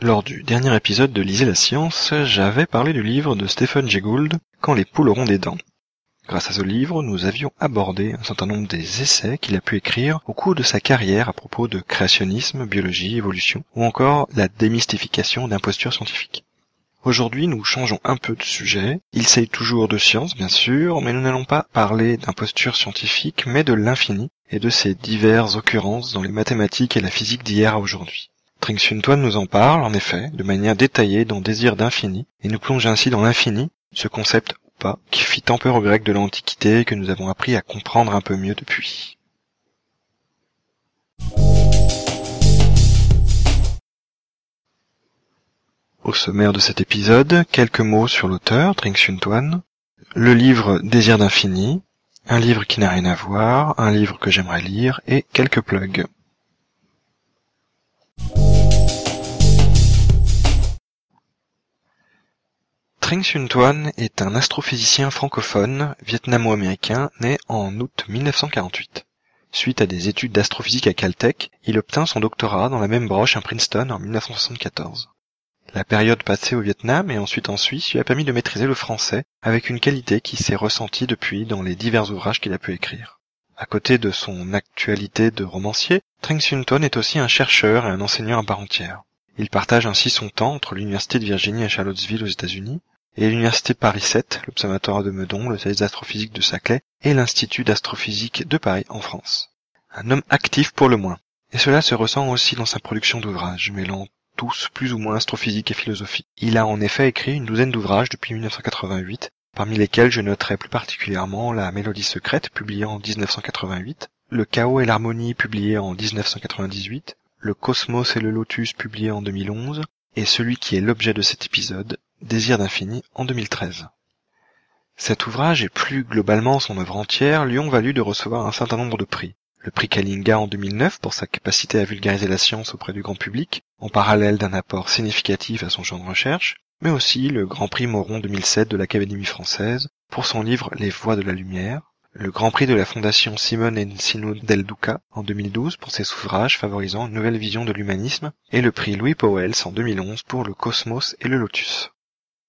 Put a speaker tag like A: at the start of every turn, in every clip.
A: Lors du dernier épisode de Lisez la science, j'avais parlé du livre de Stephen Jay Gould, Quand les poules auront des dents. Grâce à ce livre, nous avions abordé un certain nombre des essais qu'il a pu écrire au cours de sa carrière à propos de créationnisme, biologie, évolution, ou encore la démystification d'imposture scientifique. Aujourd'hui, nous changeons un peu de sujet. Il s'agit toujours de science, bien sûr, mais nous n'allons pas parler d'imposture scientifique, mais de l'infini et de ses diverses occurrences dans les mathématiques et la physique d'hier à aujourd'hui. Tring nous en parle, en effet, de manière détaillée dans Désir d'infini, et nous plonge ainsi dans l'infini, ce concept qui fit tant peur aux Grecs de l'Antiquité que nous avons appris à comprendre un peu mieux depuis. Au sommaire de cet épisode, quelques mots sur l'auteur, Tring le livre Désir d'infini, un livre qui n'a rien à voir, un livre que j'aimerais lire et quelques plugs. Tring Xuân Tuan est un astrophysicien francophone vietnamo-américain né en août 1948. Suite à des études d'astrophysique à Caltech, il obtint son doctorat dans la même broche à Princeton en 1974. La période passée au Vietnam et ensuite en Suisse lui a permis de maîtriser le français avec une qualité qui s'est ressentie depuis dans les divers ouvrages qu'il a pu écrire. À côté de son actualité de romancier, Tring Xuân Tuan est aussi un chercheur et un enseignant à part entière. Il partage ainsi son temps entre l'Université de Virginie à Charlottesville aux États-Unis et l'Université Paris 7, l'Observatoire de Meudon, le service d'astrophysique de Saclay et l'Institut d'astrophysique de Paris en France. Un homme actif pour le moins. Et cela se ressent aussi dans sa production d'ouvrages, mêlant tous plus ou moins astrophysique et philosophie. Il a en effet écrit une douzaine d'ouvrages depuis 1988, parmi lesquels je noterai plus particulièrement La Mélodie secrète, publiée en 1988, Le chaos et l'harmonie, publié en 1998, Le cosmos et le lotus, publié en 2011, et celui qui est l'objet de cet épisode, Désir d'infini en 2013. Cet ouvrage et plus globalement son œuvre entière lui ont valu de recevoir un certain nombre de prix. Le prix Kalinga en 2009 pour sa capacité à vulgariser la science auprès du grand public, en parallèle d'un apport significatif à son champ de recherche, mais aussi le Grand Prix Moron 2007 de l'Académie française pour son livre Les Voix de la Lumière, le Grand Prix de la Fondation Simone Encino del Duca en 2012 pour ses ouvrages favorisant une nouvelle vision de l'humanisme, et le prix Louis Powell en 2011 pour le Cosmos et le Lotus.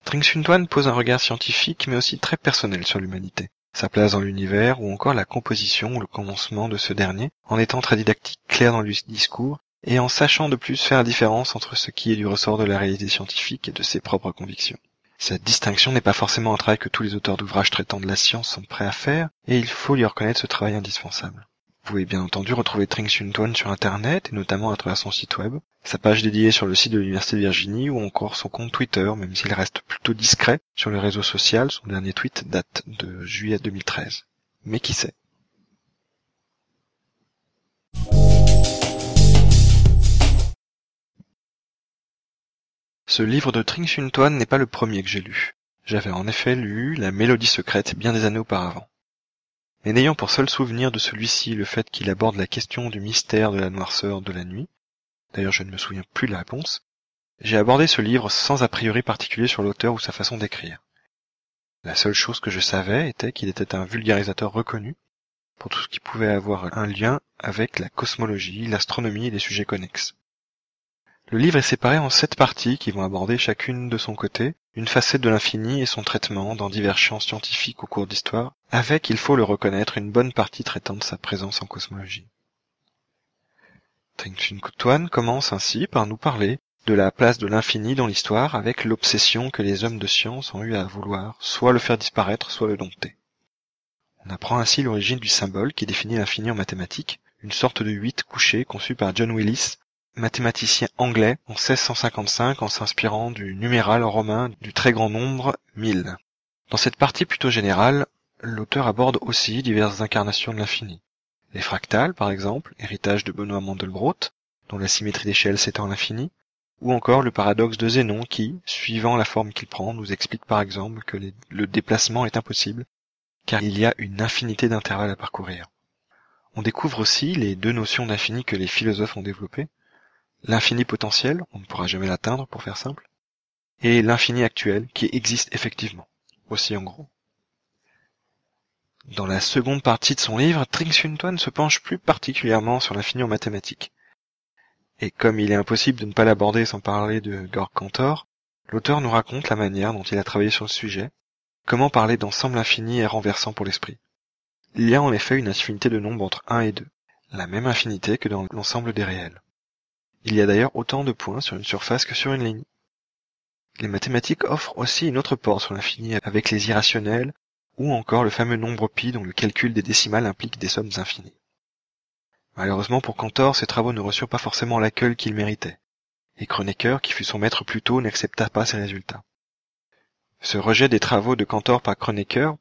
A: Tring pose un regard scientifique mais aussi très personnel sur l'humanité, sa place dans l'univers ou encore la composition ou le commencement de ce dernier, en étant très didactique, clair dans le discours et en sachant de plus faire la différence entre ce qui est du ressort de la réalité scientifique et de ses propres convictions. Cette distinction n'est pas forcément un travail que tous les auteurs d'ouvrages traitant de la science sont prêts à faire, et il faut lui reconnaître ce travail indispensable. Vous pouvez bien entendu retrouver Tring sur internet et notamment à travers son site web, sa page dédiée sur le site de l'Université de Virginie ou encore son compte Twitter, même s'il reste plutôt discret sur le réseau social, son dernier tweet date de juillet 2013. Mais qui sait? Ce livre de Tring n'est pas le premier que j'ai lu. J'avais en effet lu La Mélodie secrète bien des années auparavant. Mais n'ayant pour seul souvenir de celui-ci le fait qu'il aborde la question du mystère de la noirceur de la nuit, d'ailleurs je ne me souviens plus de la réponse, j'ai abordé ce livre sans a priori particulier sur l'auteur ou sa façon d'écrire. La seule chose que je savais était qu'il était un vulgarisateur reconnu pour tout ce qui pouvait avoir un lien avec la cosmologie, l'astronomie et les sujets connexes. Le livre est séparé en sept parties qui vont aborder chacune de son côté une facette de l'infini et son traitement dans divers champs scientifiques au cours d'histoire, avec, il faut le reconnaître, une bonne partie traitant de sa présence en cosmologie. Tengchin Tuan commence ainsi par nous parler de la place de l'infini dans l'histoire avec l'obsession que les hommes de science ont eu à vouloir soit le faire disparaître, soit le dompter. On apprend ainsi l'origine du symbole qui définit l'infini en mathématiques, une sorte de huit couché conçu par John Willis mathématicien anglais en 1655 en s'inspirant du numéral romain du très grand nombre 1000. Dans cette partie plutôt générale, l'auteur aborde aussi diverses incarnations de l'infini. Les fractales, par exemple, héritage de Benoît Mandelbrot, dont la symétrie d'échelle s'étend à l'infini, ou encore le paradoxe de Zénon qui, suivant la forme qu'il prend, nous explique par exemple que le déplacement est impossible, car il y a une infinité d'intervalles à parcourir. On découvre aussi les deux notions d'infini que les philosophes ont développées, l'infini potentiel, on ne pourra jamais l'atteindre pour faire simple, et l'infini actuel qui existe effectivement, aussi en gros. Dans la seconde partie de son livre, Tring se penche plus particulièrement sur l'infini en mathématiques. Et comme il est impossible de ne pas l'aborder sans parler de Gorg Cantor, l'auteur nous raconte la manière dont il a travaillé sur le sujet, comment parler d'ensemble infini est renversant pour l'esprit. Il y a en effet une infinité de nombres entre 1 et 2, la même infinité que dans l'ensemble des réels. Il y a d'ailleurs autant de points sur une surface que sur une ligne. Les mathématiques offrent aussi une autre porte sur l'infini avec les irrationnels ou encore le fameux nombre pi dont le calcul des décimales implique des sommes infinies. Malheureusement pour Cantor, ses travaux ne reçurent pas forcément l'accueil qu'il méritait, et Kronecker, qui fut son maître plus tôt, n'accepta pas ses résultats. Ce rejet des travaux de Cantor par Kronecker,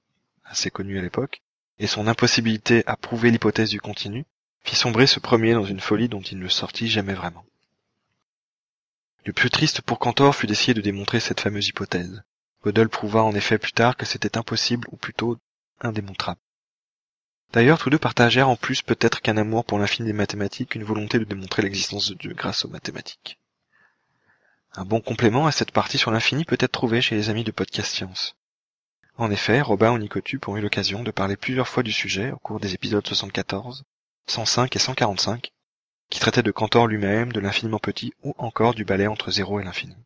A: assez connu à l'époque, et son impossibilité à prouver l'hypothèse du continu, fit sombrer ce premier dans une folie dont il ne sortit jamais vraiment. Le plus triste pour Cantor fut d'essayer de démontrer cette fameuse hypothèse. Gödel prouva en effet plus tard que c'était impossible ou plutôt indémontrable. D'ailleurs, tous deux partagèrent en plus peut-être qu'un amour pour l'infini des mathématiques une volonté de démontrer l'existence de Dieu grâce aux mathématiques. Un bon complément à cette partie sur l'infini peut être trouvé chez les amis de Podcast Science. En effet, Robin Onicotup ont eu l'occasion de parler plusieurs fois du sujet au cours des épisodes 74, 105 et 145, qui traitaient de Cantor lui-même, de l'infiniment petit ou encore du balai entre zéro et l'infini.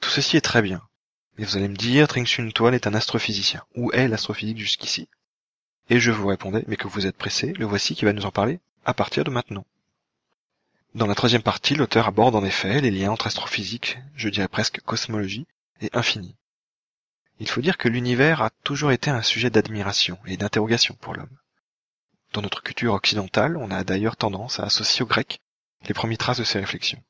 A: Tout ceci est très bien, mais vous allez me dire, Tring Toile est un astrophysicien. Où est l'astrophysique jusqu'ici? Et je vous répondais, mais que vous êtes pressé, le voici qui va nous en parler à partir de maintenant. Dans la troisième partie, l'auteur aborde en effet les liens entre astrophysique, je dirais presque cosmologie, et infini. Il faut dire que l'univers a toujours été un sujet d'admiration et d'interrogation pour l'homme. Dans notre culture occidentale, on a d'ailleurs tendance à associer aux Grecs les premières traces de ces réflexions.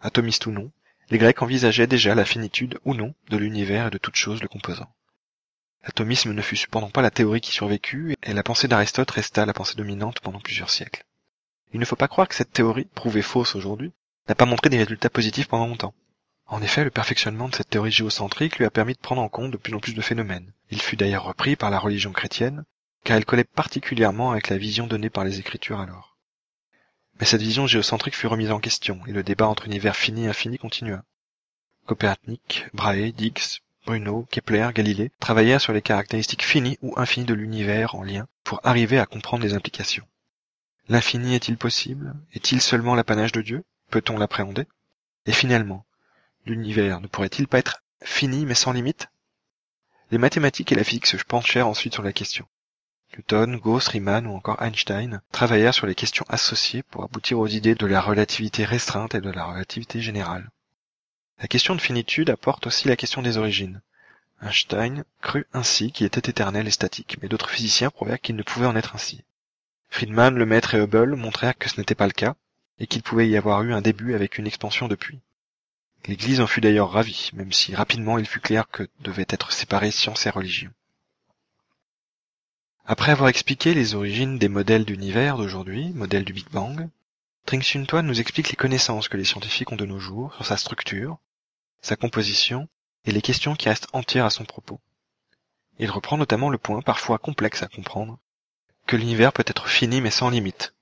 A: Atomistes ou non, les Grecs envisageaient déjà la finitude ou non de l'univers et de toute chose le composant. L'atomisme ne fut cependant pas la théorie qui survécut, et la pensée d'Aristote resta la pensée dominante pendant plusieurs siècles. Il ne faut pas croire que cette théorie, prouvée fausse aujourd'hui, n'a pas montré des résultats positifs pendant longtemps. En effet, le perfectionnement de cette théorie géocentrique lui a permis de prendre en compte de plus en plus de phénomènes. Il fut d'ailleurs repris par la religion chrétienne, car elle collait particulièrement avec la vision donnée par les Écritures alors. Mais cette vision géocentrique fut remise en question, et le débat entre univers fini et infini continua. Copernic, Brahe, Diggs, Bruno, Kepler, Galilée travaillèrent sur les caractéristiques finies ou infinies de l'univers en lien pour arriver à comprendre les implications. L'infini est-il possible? Est-il seulement l'apanage de Dieu? Peut-on l'appréhender? Et finalement, l'univers ne pourrait-il pas être fini mais sans limite Les mathématiques et la physique se penchèrent ensuite sur la question. Newton, Gauss, Riemann ou encore Einstein travaillèrent sur les questions associées pour aboutir aux idées de la relativité restreinte et de la relativité générale. La question de finitude apporte aussi la question des origines. Einstein crut ainsi qu'il était éternel et statique, mais d'autres physiciens prouvèrent qu'il ne pouvait en être ainsi. Friedman, Lemaître et Hubble montrèrent que ce n'était pas le cas, et qu'il pouvait y avoir eu un début avec une expansion depuis. L'Église en fut d'ailleurs ravie, même si rapidement il fut clair que devaient être séparées science et religion. Après avoir expliqué les origines des modèles d'univers d'aujourd'hui, modèles du Big Bang, Tring nous explique les connaissances que les scientifiques ont de nos jours sur sa structure, sa composition et les questions qui restent entières à son propos. Il reprend notamment le point, parfois complexe à comprendre, que l'univers peut être fini mais sans limite.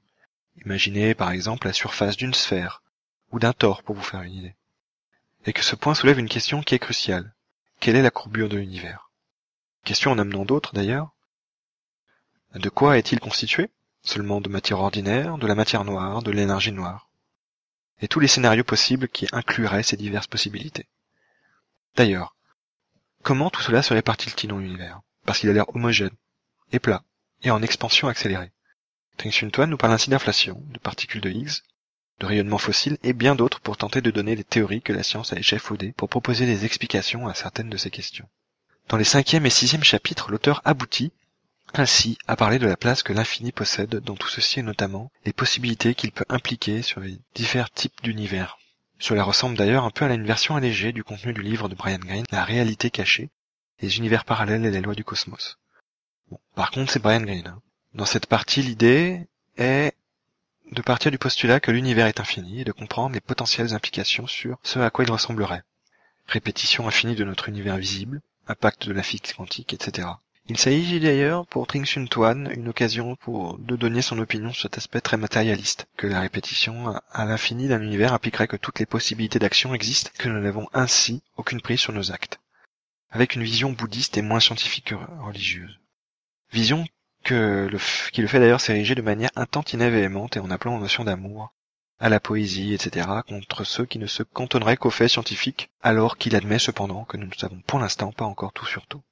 A: Imaginez par exemple la surface d'une sphère, ou d'un tore pour vous faire une idée. Et que ce point soulève une question qui est cruciale. Quelle est la courbure de l'univers? Question en amenant d'autres d'ailleurs, de quoi est-il constitué? Seulement de matière ordinaire, de la matière noire, de l'énergie noire. Et tous les scénarios possibles qui incluraient ces diverses possibilités. D'ailleurs, comment tout cela se répartit-il dans l'univers? Parce qu'il a l'air homogène, et plat, et en expansion accélérée. Teng nous parle ainsi d'inflation, de particules de Higgs, de rayonnement fossile et bien d'autres pour tenter de donner les théories que la science a échafaudées pour proposer des explications à certaines de ces questions. Dans les cinquième et sixième chapitres, l'auteur aboutit ainsi à parler de la place que l'infini possède dans tout ceci et notamment les possibilités qu'il peut impliquer sur les divers types d'univers. Cela ressemble d'ailleurs un peu à une version allégée du contenu du livre de Brian Greene, La réalité cachée, les univers parallèles et les lois du cosmos. Bon, par contre, c'est Brian Greene. Hein. Dans cette partie, l'idée est de partir du postulat que l'univers est infini et de comprendre les potentielles implications sur ce à quoi il ressemblerait. Répétition infinie de notre univers visible, impact de la physique quantique, etc. Il s'agit d'ailleurs pour Tring Sun une occasion pour de donner son opinion sur cet aspect très matérialiste, que la répétition à l'infini d'un univers impliquerait que toutes les possibilités d'action existent, que nous n'avons ainsi aucune prise sur nos actes. Avec une vision bouddhiste et moins scientifique que religieuse. Vision qui le fait d'ailleurs s'ériger de manière intentina et et en appelant aux notions d'amour, à la poésie, etc., contre ceux qui ne se cantonneraient qu'aux faits scientifiques, alors qu'il admet cependant que nous ne savons pour l'instant pas encore tout sur tout.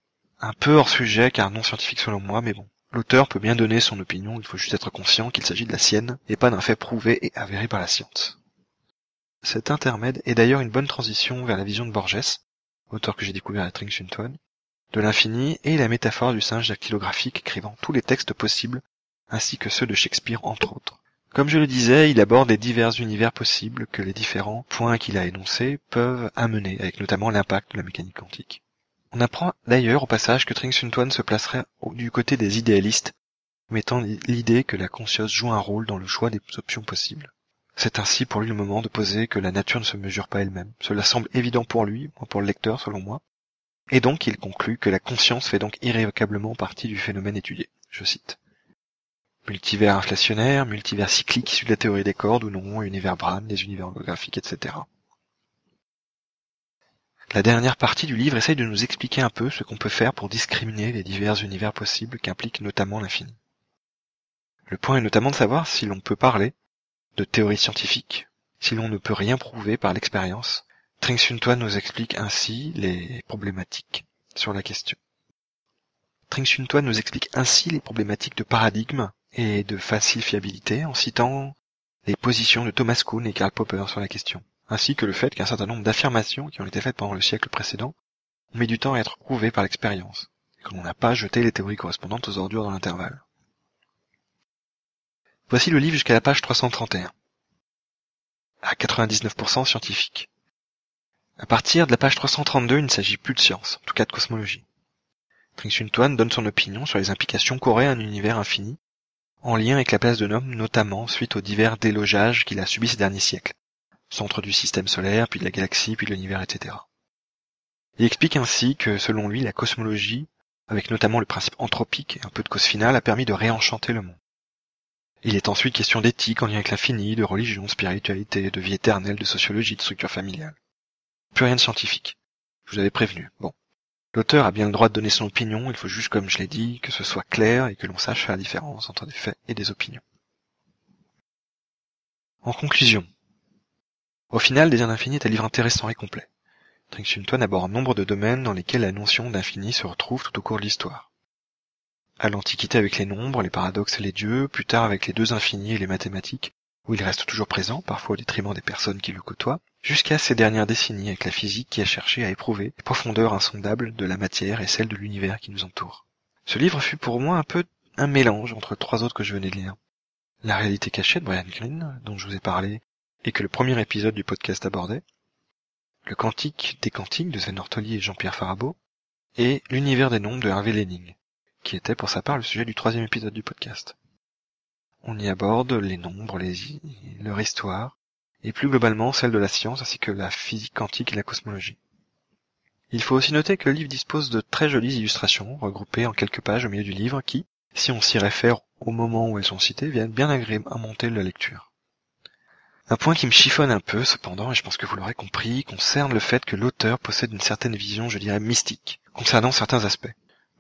A: Un peu hors sujet car non scientifique selon moi, mais bon. L'auteur peut bien donner son opinion, il faut juste être conscient qu'il s'agit de la sienne, et pas d'un fait prouvé et avéré par la science. Cet intermède est d'ailleurs une bonne transition vers la vision de Borges, auteur que j'ai découvert à Trinxuntuan, de l'infini et la métaphore du singe dactylographique écrivant tous les textes possibles, ainsi que ceux de Shakespeare entre autres. Comme je le disais, il aborde les divers univers possibles que les différents points qu'il a énoncés peuvent amener, avec notamment l'impact de la mécanique quantique. On apprend d'ailleurs au passage que Trinxuntuan se placerait du côté des idéalistes, mettant l'idée que la conscience joue un rôle dans le choix des options possibles. C'est ainsi pour lui le moment de poser que la nature ne se mesure pas elle-même. Cela semble évident pour lui, pour le lecteur selon moi, et donc il conclut que la conscience fait donc irrévocablement partie du phénomène étudié. Je cite. Multivers inflationnaire, multivers cyclique issu de la théorie des cordes ou non, univers Bram, des univers holographiques, etc. La dernière partie du livre essaye de nous expliquer un peu ce qu'on peut faire pour discriminer les divers univers possibles qu'implique notamment l'infini. Le point est notamment de savoir si l'on peut parler de théorie scientifique, si l'on ne peut rien prouver par l'expérience, Tring nous explique ainsi les problématiques sur la question. Tring nous explique ainsi les problématiques de paradigme et de facile fiabilité en citant les positions de Thomas Kuhn et Karl Popper sur la question, ainsi que le fait qu'un certain nombre d'affirmations qui ont été faites pendant le siècle précédent ont mis du temps à être prouvées par l'expérience, et que l'on n'a pas jeté les théories correspondantes aux ordures dans l'intervalle. Voici le livre jusqu'à la page 331. À 99% scientifique. À partir de la page 332, il ne s'agit plus de science, en tout cas de cosmologie. Tring Tuan donne son opinion sur les implications qu'aurait un univers infini, en lien avec la place de l'homme, notamment suite aux divers délogeages qu'il a subis ces derniers siècles. Centre du système solaire, puis de la galaxie, puis de l'univers, etc. Il explique ainsi que, selon lui, la cosmologie, avec notamment le principe anthropique et un peu de cause finale, a permis de réenchanter le monde. Il est ensuite question d'éthique en lien avec l'infini, de religion, spiritualité, de vie éternelle, de sociologie, de structure familiale. Plus rien de scientifique. Je vous avais prévenu. Bon. L'auteur a bien le droit de donner son opinion, il faut juste, comme je l'ai dit, que ce soit clair et que l'on sache faire la différence entre des faits et des opinions. En conclusion. Au final, Désir d'infini est un livre intéressant et complet. Trinxuntuan aborde nombre de domaines dans lesquels la notion d'infini se retrouve tout au cours de l'histoire. À l'Antiquité avec les nombres, les paradoxes et les dieux, plus tard avec les deux infinis et les mathématiques, où il reste toujours présent, parfois au détriment des personnes qui le côtoient, jusqu'à ces dernières décennies avec la physique qui a cherché à éprouver les profondeurs insondables de la matière et celles de l'univers qui nous entoure. Ce livre fut pour moi un peu un mélange entre trois autres que je venais de lire. La réalité cachée de Brian Greene, dont je vous ai parlé et que le premier épisode du podcast abordait, le quantique des quantiques de Zen Ortoli et Jean-Pierre Farabeau, et l'univers des nombres de Hervé Lenning, qui était pour sa part le sujet du troisième épisode du podcast. On y aborde les nombres, les, leur histoire, et plus globalement celle de la science ainsi que la physique quantique et la cosmologie. Il faut aussi noter que le livre dispose de très jolies illustrations regroupées en quelques pages au milieu du livre qui, si on s'y réfère au moment où elles sont citées, viennent bien agrémenter la lecture. Un point qui me chiffonne un peu, cependant, et je pense que vous l'aurez compris, concerne le fait que l'auteur possède une certaine vision, je dirais, mystique, concernant certains aspects.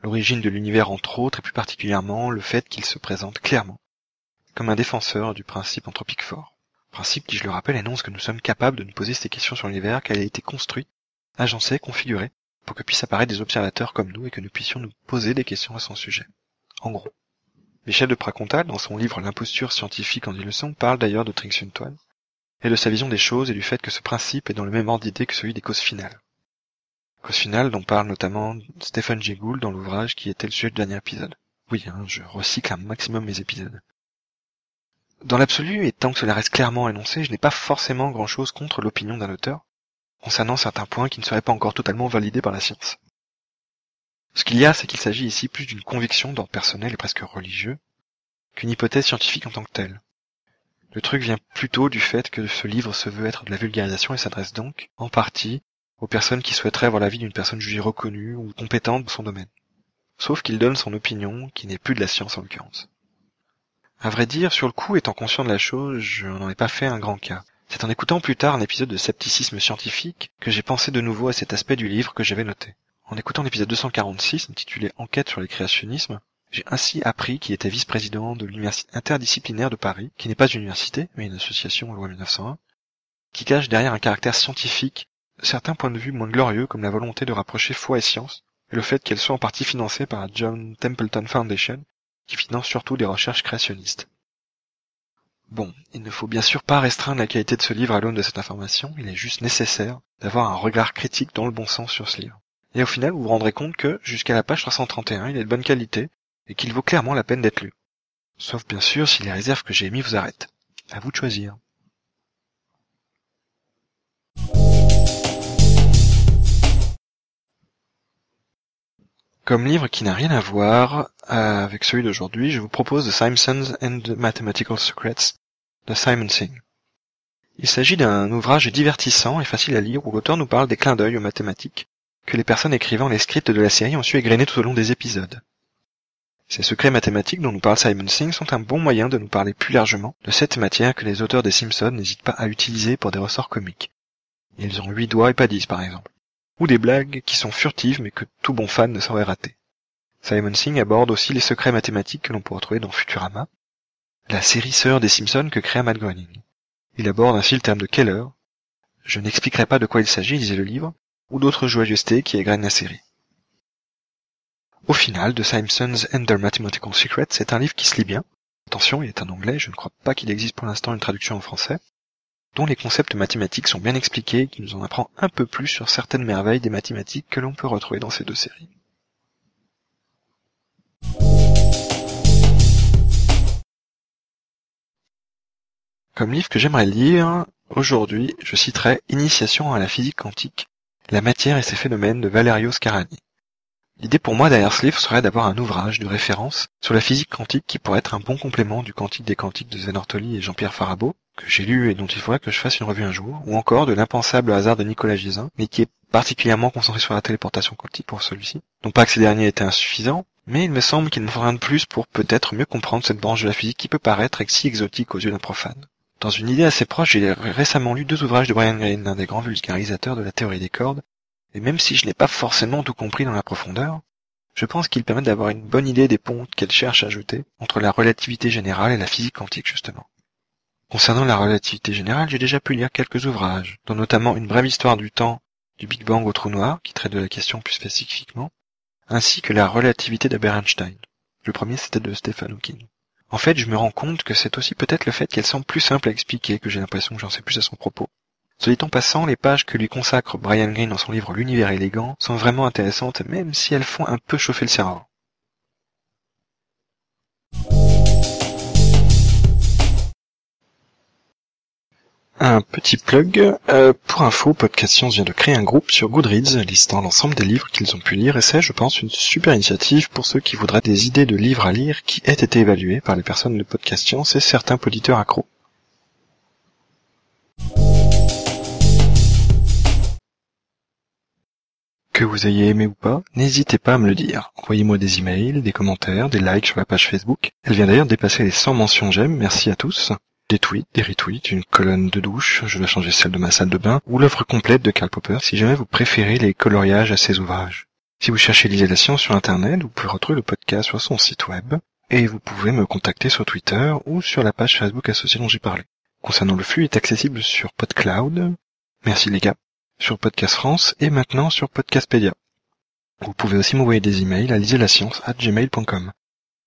A: L'origine de l'univers entre autres, et plus particulièrement le fait qu'il se présente clairement comme un défenseur du principe anthropique fort. Principe qui, je le rappelle, énonce que nous sommes capables de nous poser ces questions sur l'univers, qu'elle a été construite, agencée, configurée, pour que puissent apparaître des observateurs comme nous et que nous puissions nous poser des questions à son sujet. En gros. Michel de Pracontal, dans son livre L'imposture scientifique en dix leçons, parle d'ailleurs de Trinxuntuan et de sa vision des choses et du fait que ce principe est dans le même ordre d'idée que celui des causes finales. Causes finales dont parle notamment Stephen Jay Gould dans l'ouvrage qui était le sujet du dernier épisode. Oui, hein, je recycle un maximum mes épisodes. Dans l'absolu, et tant que cela reste clairement énoncé, je n'ai pas forcément grand-chose contre l'opinion d'un auteur, concernant certains points qui ne seraient pas encore totalement validés par la science. Ce qu'il y a, c'est qu'il s'agit ici plus d'une conviction d'ordre personnel et presque religieux, qu'une hypothèse scientifique en tant que telle. Le truc vient plutôt du fait que ce livre se veut être de la vulgarisation et s'adresse donc, en partie, aux personnes qui souhaiteraient avoir la vie d'une personne jugée reconnue ou compétente dans son domaine. sauf qu'il donne son opinion, qui n'est plus de la science en l'occurrence. À vrai dire, sur le coup, étant conscient de la chose, je n'en ai pas fait un grand cas. C'est en écoutant plus tard un épisode de scepticisme scientifique que j'ai pensé de nouveau à cet aspect du livre que j'avais noté. En écoutant l'épisode 246, intitulé Enquête sur les créationnismes, j'ai ainsi appris qu'il était vice-président de l'Université interdisciplinaire de Paris, qui n'est pas une université, mais une association loi 1901, qui cache derrière un caractère scientifique certains points de vue moins glorieux comme la volonté de rapprocher foi et science, et le fait qu'elle soit en partie financée par la John Templeton Foundation, qui finance surtout des recherches créationnistes. Bon, il ne faut bien sûr pas restreindre la qualité de ce livre à l'aune de cette information, il est juste nécessaire d'avoir un regard critique dans le bon sens sur ce livre. Et au final, vous vous rendrez compte que, jusqu'à la page 331, il est de bonne qualité, et qu'il vaut clairement la peine d'être lu. Sauf bien sûr si les réserves que j'ai émises vous arrêtent. À vous de choisir. Comme livre qui n'a rien à voir euh, avec celui d'aujourd'hui, je vous propose The Simpsons and the Mathematical Secrets de Simon Singh. Il s'agit d'un ouvrage divertissant et facile à lire où l'auteur nous parle des clins d'œil aux mathématiques que les personnes écrivant les scripts de la série ont su égrener tout au long des épisodes. Ces secrets mathématiques dont nous parle Simon Singh sont un bon moyen de nous parler plus largement de cette matière que les auteurs des Simpsons n'hésitent pas à utiliser pour des ressorts comiques. Ils ont huit doigts et pas dix par exemple ou des blagues qui sont furtives mais que tout bon fan ne saurait rater. Simon Singh aborde aussi les secrets mathématiques que l'on pourra trouver dans Futurama, la série sœur des Simpsons que créa Matt Groening. Il aborde ainsi le terme de Keller. Je n'expliquerai pas de quoi il s'agit, lisez le livre, ou d'autres joyeusetés qui égrènent la série. Au final, The Simpsons and Mathematical Secrets est un livre qui se lit bien. Attention, il est en anglais, je ne crois pas qu'il existe pour l'instant une traduction en français dont les concepts mathématiques sont bien expliqués et qui nous en apprend un peu plus sur certaines merveilles des mathématiques que l'on peut retrouver dans ces deux séries. Comme livre que j'aimerais lire, aujourd'hui, je citerai Initiation à la physique quantique, la matière et ses phénomènes de Valerio Scarani. L'idée pour moi derrière ce livre serait d'avoir un ouvrage de référence sur la physique quantique qui pourrait être un bon complément du Quantique des quantiques de Sven Ortoli et Jean-Pierre Farabeau, que j'ai lu et dont il faudrait que je fasse une revue un jour, ou encore de l'impensable hasard de Nicolas Gisin, mais qui est particulièrement concentré sur la téléportation quantique pour celui-ci. Non pas que ces derniers étaient insuffisants, mais il me semble qu'il me faudrait un de plus pour peut-être mieux comprendre cette branche de la physique qui peut paraître si exotique aux yeux d'un profane. Dans une idée assez proche, j'ai récemment lu deux ouvrages de Brian Greene, l'un des grands vulgarisateurs de la théorie des cordes, et même si je n'ai pas forcément tout compris dans la profondeur, je pense qu'il permet d'avoir une bonne idée des ponts qu'elle cherche à jeter entre la relativité générale et la physique quantique justement. Concernant la relativité générale, j'ai déjà pu lire quelques ouvrages, dont notamment Une brève histoire du temps du Big Bang au trou noir, qui traite de la question plus spécifiquement, ainsi que la relativité d'Albert Einstein. Le premier c'était de Stephen Hawking. En fait, je me rends compte que c'est aussi peut-être le fait qu'elle semble plus simple à expliquer que j'ai l'impression que j'en sais plus à son propos. Ce dit en passant, les pages que lui consacre Brian Greene dans son livre L'univers élégant sont vraiment intéressantes même si elles font un peu chauffer le cerveau. Un petit plug. Euh, pour info, Podcast Science vient de créer un groupe sur Goodreads listant l'ensemble des livres qu'ils ont pu lire et c'est, je pense, une super initiative pour ceux qui voudraient des idées de livres à lire qui aient été évalués par les personnes de Podcast Science et certains auditeurs accros. Que vous ayez aimé ou pas, n'hésitez pas à me le dire. Envoyez-moi des emails, des commentaires, des likes sur la page Facebook. Elle vient d'ailleurs dépasser les 100 mentions j'aime, merci à tous. Des tweets, des retweets, une colonne de douche, je vais changer celle de ma salle de bain, ou l'œuvre complète de Karl Popper si jamais vous préférez les coloriages à ses ouvrages. Si vous cherchez Lisez la science sur internet, vous pouvez retrouver le podcast sur son site web, et vous pouvez me contacter sur Twitter ou sur la page Facebook associée dont j'ai parlé. Concernant le flux, il est accessible sur PodCloud. Merci les gars sur Podcast France et maintenant sur Podcastpedia. Vous pouvez aussi m'envoyer des emails à gmail.com.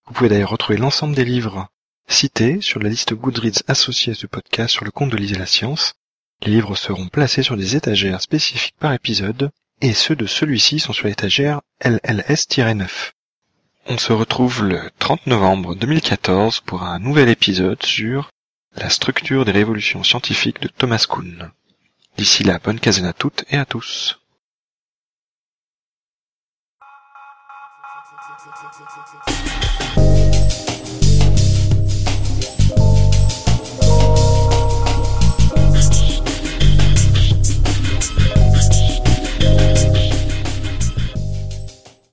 A: Vous pouvez d'ailleurs retrouver l'ensemble des livres cités sur la liste Goodreads associée à ce podcast sur le compte de Lisez la Science. Les livres seront placés sur des étagères spécifiques par épisode et ceux de celui-ci sont sur l'étagère LLS-9. On se retrouve le 30 novembre 2014 pour un nouvel épisode sur la structure des révolutions scientifiques de Thomas Kuhn. D'ici là, bonne quinzaine à toutes et à tous.